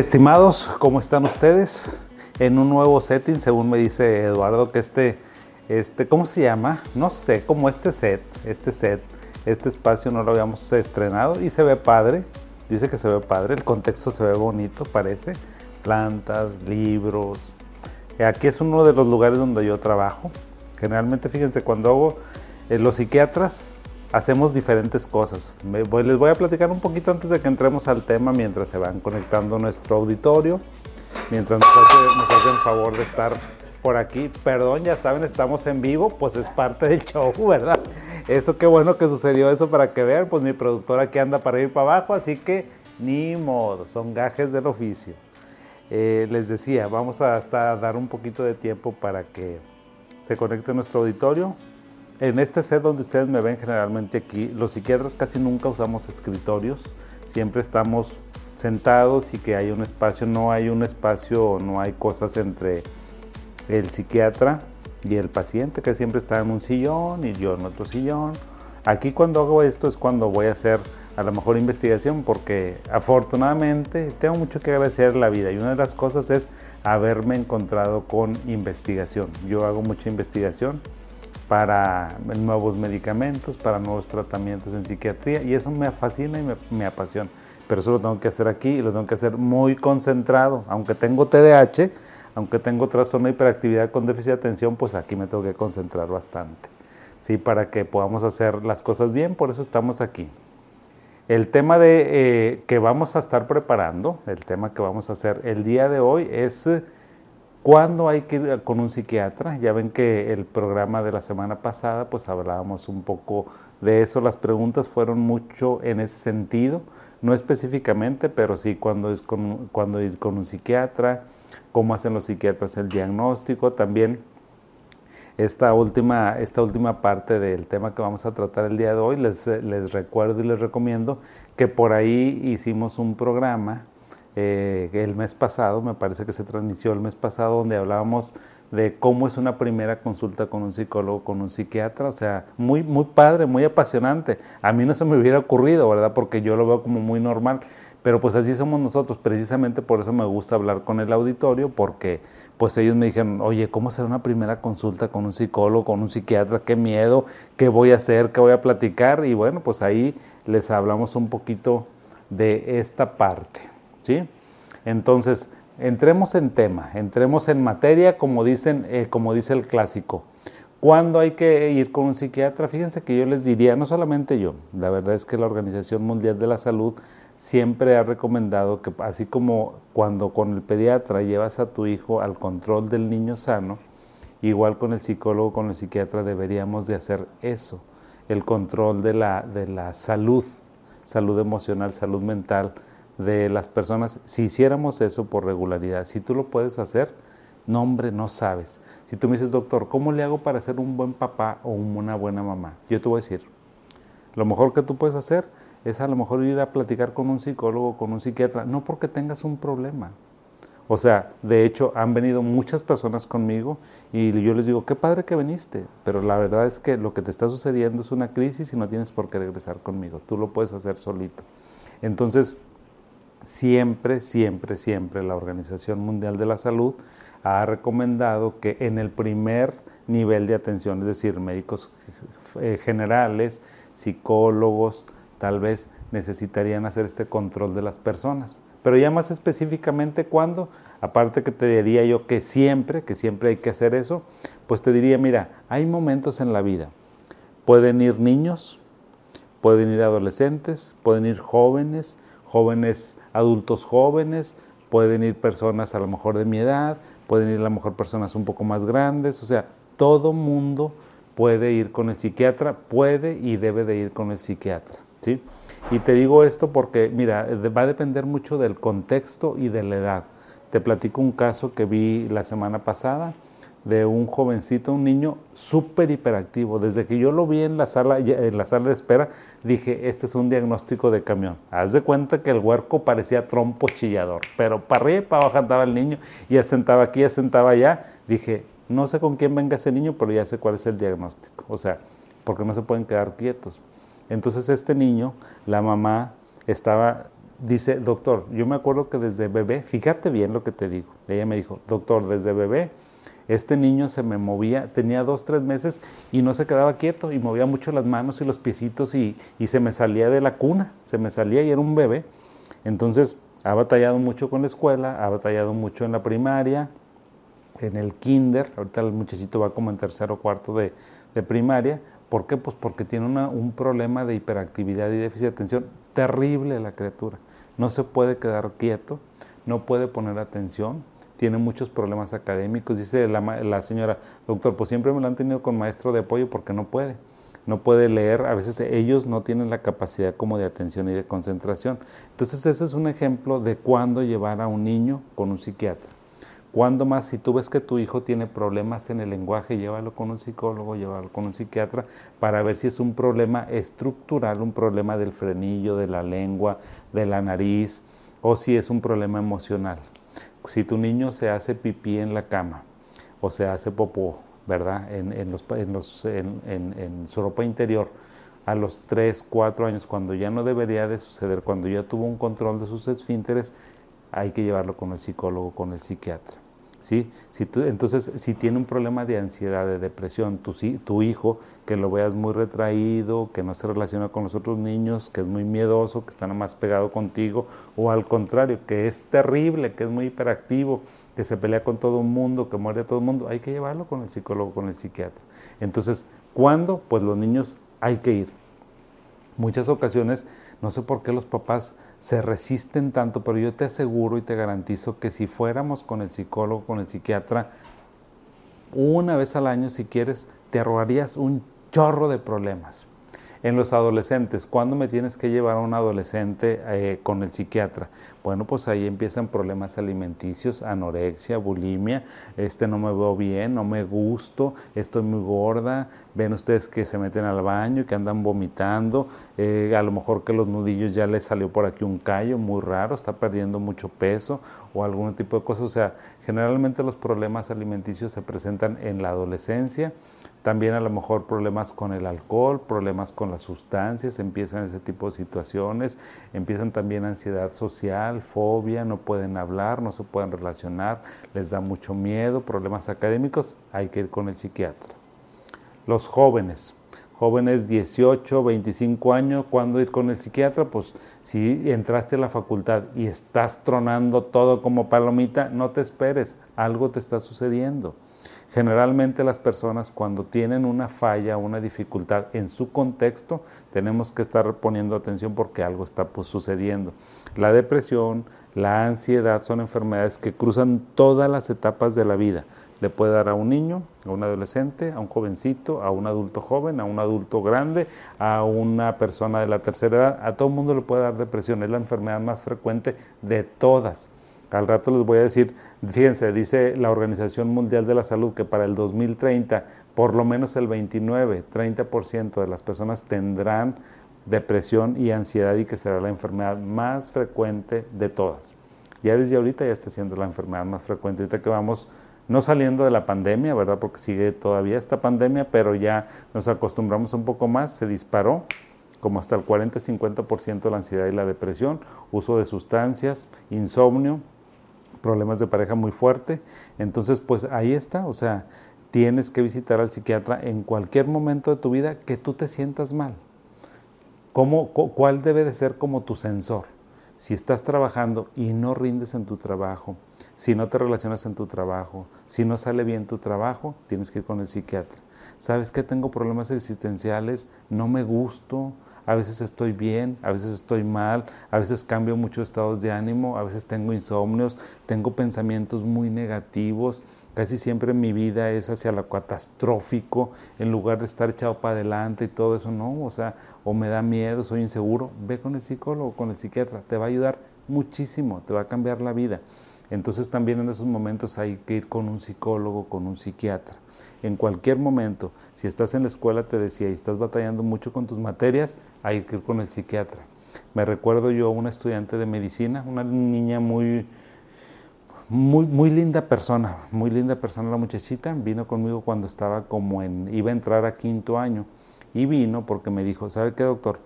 Estimados, ¿cómo están ustedes? En un nuevo setting, según me dice Eduardo, que este, este, ¿cómo se llama? No sé, como este set, este set, este espacio no lo habíamos estrenado y se ve padre. Dice que se ve padre, el contexto se ve bonito, parece. Plantas, libros. Aquí es uno de los lugares donde yo trabajo. Generalmente, fíjense, cuando hago eh, los psiquiatras, hacemos diferentes cosas. les voy a platicar un poquito antes de que entremos al tema mientras se van conectando nuestro auditorio, mientras nos, hacen favor de estar por aquí. Perdón, ya saben, estamos en vivo, pues es parte del show, ¿verdad? Eso qué bueno que sucedió eso para que vean, pues mi productora aquí anda para ir para abajo, así que ni modo, son gajes del oficio. Eh, les decía, vamos a hasta dar un poquito de tiempo para que se conecte nuestro auditorio. En este set donde ustedes me ven generalmente aquí, los psiquiatras casi nunca usamos escritorios, siempre estamos sentados y que hay un espacio, no hay un espacio, no hay cosas entre el psiquiatra y el paciente, que siempre está en un sillón y yo en otro sillón. Aquí cuando hago esto es cuando voy a hacer a lo mejor investigación, porque afortunadamente tengo mucho que agradecer la vida y una de las cosas es haberme encontrado con investigación. Yo hago mucha investigación para nuevos medicamentos, para nuevos tratamientos en psiquiatría y eso me fascina y me, apasiona. Pero eso lo tengo que hacer aquí y lo tengo que hacer muy concentrado. Aunque tengo TDAH, aunque tengo trastorno de hiperactividad con déficit de atención, pues aquí me tengo que concentrar bastante. Sí, para que podamos hacer las cosas bien, por eso estamos aquí. El tema de, eh, que vamos a estar preparando, el tema que vamos a hacer el día de hoy es ¿Cuándo hay que ir con un psiquiatra? Ya ven que el programa de la semana pasada, pues hablábamos un poco de eso. Las preguntas fueron mucho en ese sentido, no específicamente, pero sí cuándo, es con, cuándo ir con un psiquiatra, cómo hacen los psiquiatras el diagnóstico. También esta última, esta última parte del tema que vamos a tratar el día de hoy, les, les recuerdo y les recomiendo que por ahí hicimos un programa eh, el mes pasado, me parece que se transmitió el mes pasado, donde hablábamos de cómo es una primera consulta con un psicólogo, con un psiquiatra, o sea, muy, muy padre, muy apasionante. A mí no se me hubiera ocurrido, ¿verdad? Porque yo lo veo como muy normal, pero pues así somos nosotros, precisamente por eso me gusta hablar con el auditorio, porque pues ellos me dijeron, oye, ¿cómo será una primera consulta con un psicólogo, con un psiquiatra? ¿Qué miedo? ¿Qué voy a hacer? ¿Qué voy a platicar? Y bueno, pues ahí les hablamos un poquito de esta parte. ¿Sí? Entonces, entremos en tema, entremos en materia, como, dicen, eh, como dice el clásico. ¿Cuándo hay que ir con un psiquiatra? Fíjense que yo les diría, no solamente yo, la verdad es que la Organización Mundial de la Salud siempre ha recomendado que así como cuando con el pediatra llevas a tu hijo al control del niño sano, igual con el psicólogo, con el psiquiatra deberíamos de hacer eso, el control de la, de la salud, salud emocional, salud mental, de las personas, si hiciéramos eso por regularidad, si tú lo puedes hacer, no hombre, no sabes. Si tú me dices, doctor, ¿cómo le hago para ser un buen papá o una buena mamá? Yo te voy a decir, lo mejor que tú puedes hacer es a lo mejor ir a platicar con un psicólogo, con un psiquiatra, no porque tengas un problema. O sea, de hecho, han venido muchas personas conmigo y yo les digo, qué padre que viniste, pero la verdad es que lo que te está sucediendo es una crisis y no tienes por qué regresar conmigo, tú lo puedes hacer solito. Entonces, siempre, siempre, siempre la Organización Mundial de la Salud ha recomendado que en el primer nivel de atención, es decir, médicos eh, generales, psicólogos, tal vez necesitarían hacer este control de las personas. Pero ya más específicamente cuando, aparte que te diría yo que siempre, que siempre hay que hacer eso, pues te diría, mira, hay momentos en la vida. Pueden ir niños, pueden ir adolescentes, pueden ir jóvenes, jóvenes, adultos jóvenes, pueden ir personas a lo mejor de mi edad, pueden ir a lo mejor personas un poco más grandes, o sea, todo mundo puede ir con el psiquiatra, puede y debe de ir con el psiquiatra, ¿sí? Y te digo esto porque, mira, va a depender mucho del contexto y de la edad. Te platico un caso que vi la semana pasada de un jovencito, un niño súper hiperactivo. Desde que yo lo vi en la, sala, en la sala de espera, dije, este es un diagnóstico de camión. Haz de cuenta que el huerco parecía trompo chillador, pero para arriba y para abajo andaba el niño, y ya sentaba aquí, ya sentaba allá. Dije, no sé con quién venga ese niño, pero ya sé cuál es el diagnóstico. O sea, porque no se pueden quedar quietos. Entonces este niño, la mamá estaba dice, doctor, yo me acuerdo que desde bebé, fíjate bien lo que te digo, ella me dijo, doctor, desde bebé, este niño se me movía, tenía dos, tres meses y no se quedaba quieto y movía mucho las manos y los piecitos y, se me salía de la cuna, se me salía y era un bebé. Entonces, ha batallado mucho con la escuela, ha batallado mucho en la primaria, en el kinder, ahorita el muchachito va como en tercero o cuarto de primaria, ¿por qué? Pues porque tiene un problema de hiperactividad y déficit de atención terrible la criatura. No se puede quedar quieto, no puede poner atención, tiene muchos problemas académicos. Dice la, la señora, doctor, pues siempre me lo han tenido con maestro de apoyo porque no puede no puede leer, a veces ellos no tienen la capacidad como de atención y de concentración. Entonces ese es un ejemplo de cuándo llevar a un niño con un psiquiatra. Cuando más, si tú ves que tu hijo tiene problemas en el lenguaje, llévalo con un psicólogo, llévalo con un psiquiatra para ver si es un problema estructural, un problema del frenillo, de la lengua, de la nariz, o si es un problema emocional. Si tu niño se hace pipí en la cama o se hace popó, ¿verdad? En, los, en su ropa interior, a los 3, 4 años, cuando ya no debería de suceder, cuando ya tuvo un control de sus esfínteres, hay que llevarlo con el psicólogo, con el psiquiatra. ¿Sí? Si entonces, si tiene un problema de ansiedad, de depresión, tu, tu hijo, que lo veas muy retraído, que no se relaciona con los otros niños, que es muy miedoso, que está nada más pegado contigo, o al contrario, que es terrible, que es muy hiperactivo, que se pelea con todo el mundo, que muere todo el mundo, hay que llevarlo con el psicólogo, con el psiquiatra. Entonces, ¿cuándo? Pues los niños hay que ir. Muchas ocasiones no sé por qué los papás se resisten tanto, pero yo te aseguro y te garantizo que si fuéramos con el psicólogo, con el psiquiatra, una vez al año, si quieres, te ahorrarías un chorro de problemas en los adolescentes. ¿Cuándo me tienes que llevar a un adolescente eh, con el psiquiatra? Bueno, pues ahí empiezan problemas alimenticios, anorexia, bulimia, este no me veo bien, no me gusto, estoy muy gorda, ven ustedes que se meten al baño, que andan vomitando, eh, a lo mejor que los nudillos ya les salió por aquí un callo muy raro, está perdiendo mucho peso o algún tipo de cosas. O sea, generalmente los problemas alimenticios se presentan en la adolescencia también a lo mejor problemas con el alcohol, problemas con las sustancias, empiezan ese tipo de situaciones, empiezan también ansiedad social, fobia, no pueden hablar, no se pueden relacionar, les da mucho miedo, problemas académicos, hay que ir con el psiquiatra. Los jóvenes, jóvenes 18, 25 años, ¿cuándo ir con el psiquiatra? Pues si entraste a la facultad y estás tronando todo como palomita, no te esperes, algo te está sucediendo. Generalmente las personas cuando tienen una falla, una dificultad en su contexto, tenemos que estar poniendo atención porque algo está pues, sucediendo. La depresión, la ansiedad son enfermedades que cruzan todas las etapas de la vida. Le puede dar a un niño, a un adolescente, a un jovencito, a un adulto joven, a un adulto grande, a una persona de la tercera edad. A todo el mundo le puede dar depresión. Es la enfermedad más frecuente de todas. Al rato les voy a decir, fíjense, dice la Organización Mundial de la Salud que para el 2030 por lo menos el 29, 30% de las personas tendrán depresión y ansiedad y que será la enfermedad más frecuente de todas. Ya desde ahorita ya está siendo la enfermedad más frecuente. Ahorita que vamos no saliendo de la pandemia, ¿verdad? Porque sigue todavía esta pandemia, pero ya nos acostumbramos un poco más, se disparó como hasta el 40-50% la ansiedad y la depresión, uso de sustancias, insomnio, problemas de pareja muy fuerte. Entonces, pues ahí está, o sea, tienes que visitar al psiquiatra en cualquier momento de tu vida que tú te sientas mal. ¿Cómo, ¿Cuál debe de ser como tu sensor? Si estás trabajando y no rindes en tu trabajo, si no te relacionas en tu trabajo, si no sale bien tu trabajo, tienes que ir con el psiquiatra. ¿Sabes que tengo problemas existenciales? No me gusto, a veces estoy bien, a veces estoy mal, a veces cambio muchos estados de ánimo, a veces tengo insomnios, tengo pensamientos muy negativos, casi siempre mi vida es hacia lo catastrófico, en lugar de estar echado para adelante y todo eso, no, o sea, o me da miedo, soy inseguro, ve con el psicólogo, con el psiquiatra, te va a ayudar muchísimo, te va a cambiar la vida. Entonces también en esos momentos hay que ir con un psicólogo, con un psiquiatra. En cualquier momento, si estás en la escuela, te decía, y estás batallando mucho con tus materias, hay que ir con el psiquiatra. Me recuerdo yo a una estudiante de medicina, una niña muy, muy, muy linda persona, muy linda persona la muchachita, vino conmigo cuando estaba como en, iba a entrar a quinto año, y vino porque me dijo, ¿sabe qué doctor?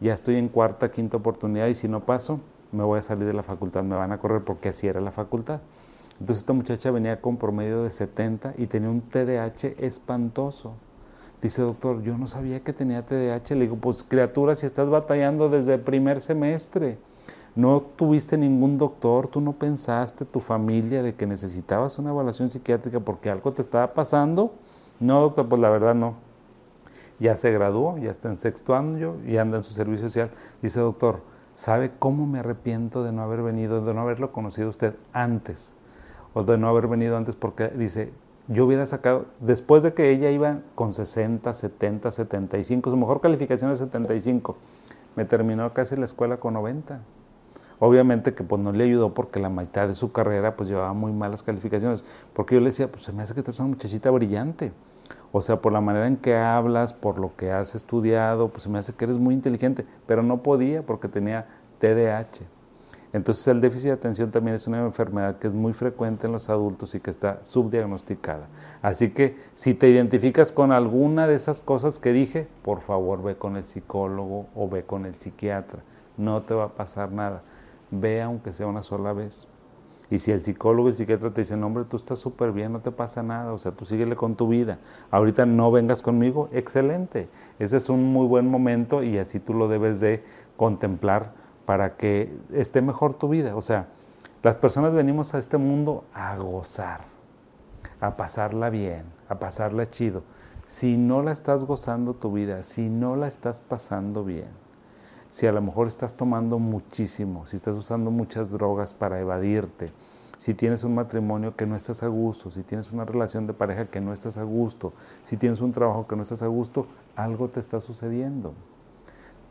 Ya estoy en cuarta, quinta oportunidad y si no paso, me voy a salir de la facultad, me van a correr porque así era la facultad. Entonces esta muchacha venía con promedio de 70 y tenía un TDAH espantoso. Dice, doctor, yo no sabía que tenía TDAH. Le digo, pues criatura, si estás batallando desde el primer semestre, no tuviste ningún doctor, tú no pensaste, tu familia, de que necesitabas una evaluación psiquiátrica porque algo te estaba pasando. No, doctor, pues la verdad no. Ya se graduó, ya está en sexto año y anda en su servicio social. Dice, doctor, ¿sabe cómo me arrepiento de no haber venido, de no haberlo conocido usted antes? O de no haber venido antes porque dice, yo hubiera sacado, después de que ella iba con 60, 70, 75, su mejor calificación es 75, me terminó casi la escuela con 90. Obviamente que pues no le ayudó porque la mitad de su carrera pues llevaba muy malas calificaciones, porque yo le decía, pues se me hace que tú eres una muchachita brillante. O sea, por la manera en que hablas, por lo que has estudiado, pues me hace que eres muy inteligente, pero no podía porque tenía TDAH. Entonces el déficit de atención también es una enfermedad que es muy frecuente en los adultos y que está subdiagnosticada. Así que si te identificas con alguna de esas cosas que dije, por favor ve con el psicólogo o ve con el psiquiatra. No te va a pasar nada. Ve aunque sea una sola vez. Y si el psicólogo y psiquiatra te dicen, hombre, tú estás súper bien, no te pasa nada, o sea, tú síguele con tu vida. Ahorita no vengas conmigo, excelente. Ese es un muy buen momento y así tú lo debes de contemplar para que esté mejor tu vida. O sea, las personas venimos a este mundo a gozar, a pasarla bien, a pasarla chido. Si no la estás gozando tu vida, si no la estás pasando bien, si a lo mejor estás tomando muchísimo, si estás usando muchas drogas para evadirte, si tienes un matrimonio que no estás a gusto, si tienes una relación de pareja que no estás a gusto, si tienes un trabajo que no estás a gusto, algo te está sucediendo.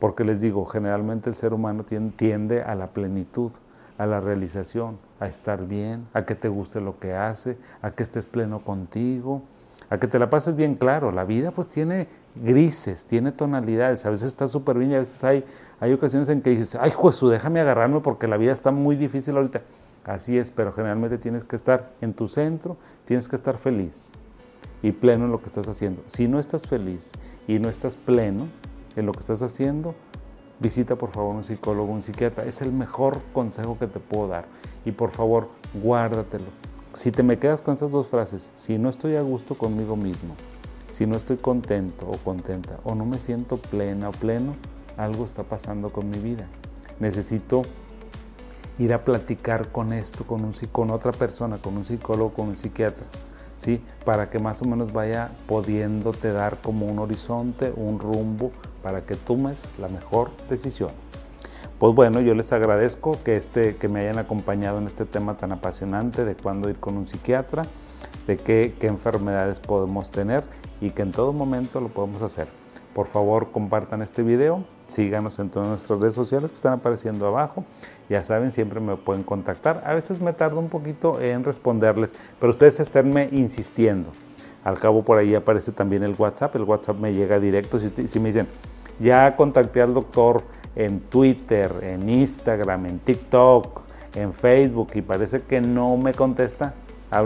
Porque les digo, generalmente el ser humano tiende a la plenitud, a la realización, a estar bien, a que te guste lo que hace, a que estés pleno contigo, a que te la pases bien claro. La vida pues tiene grises, tiene tonalidades, a veces está súper bien y a veces hay, hay ocasiones en que dices, ay Jesús, déjame agarrarme porque la vida está muy difícil ahorita. Así es, pero generalmente tienes que estar en tu centro, tienes que estar feliz y pleno en lo que estás haciendo. Si no estás feliz y no estás pleno, en lo que estás haciendo, visita por favor un psicólogo, un psiquiatra. Es el mejor consejo que te puedo dar. Y por favor, guárdatelo. Si te me quedas con estas dos frases, si no estoy a gusto conmigo mismo, si no estoy contento o contenta, o no me siento plena o pleno, algo está pasando con mi vida. Necesito ir a platicar con esto, con, un, con otra persona, con un psicólogo, con un psiquiatra. ¿Sí? Para que más o menos vaya pudiéndote dar como un horizonte, un rumbo, para que tomes la mejor decisión. Pues bueno, yo les agradezco que, este, que me hayan acompañado en este tema tan apasionante de cuándo ir con un psiquiatra, de qué, qué enfermedades podemos tener y que en todo momento lo podemos hacer. Por favor, compartan este video, síganos en todas nuestras redes sociales que están apareciendo abajo. Ya saben, siempre me pueden contactar. A veces me tardo un poquito en responderles, pero ustedes esténme insistiendo. Al cabo por ahí aparece también el WhatsApp, el WhatsApp me llega directo. Si, me dicen, ya contacté al doctor en Twitter, en Instagram, en TikTok, en Facebook y parece que no me contesta,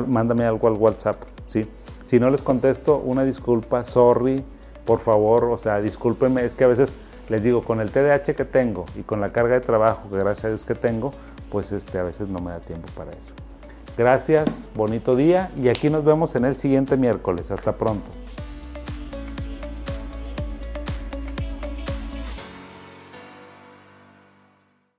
mándame algo al WhatsApp, ¿sí? Si no les contesto, una disculpa, sorry, por favor, o sea, discúlpenme, es que a veces les digo, con el TDAH que tengo y con la carga de trabajo que gracias a Dios que tengo, pues este, a veces no me da tiempo para eso. Gracias, bonito día y aquí nos vemos en el siguiente miércoles. Hasta pronto.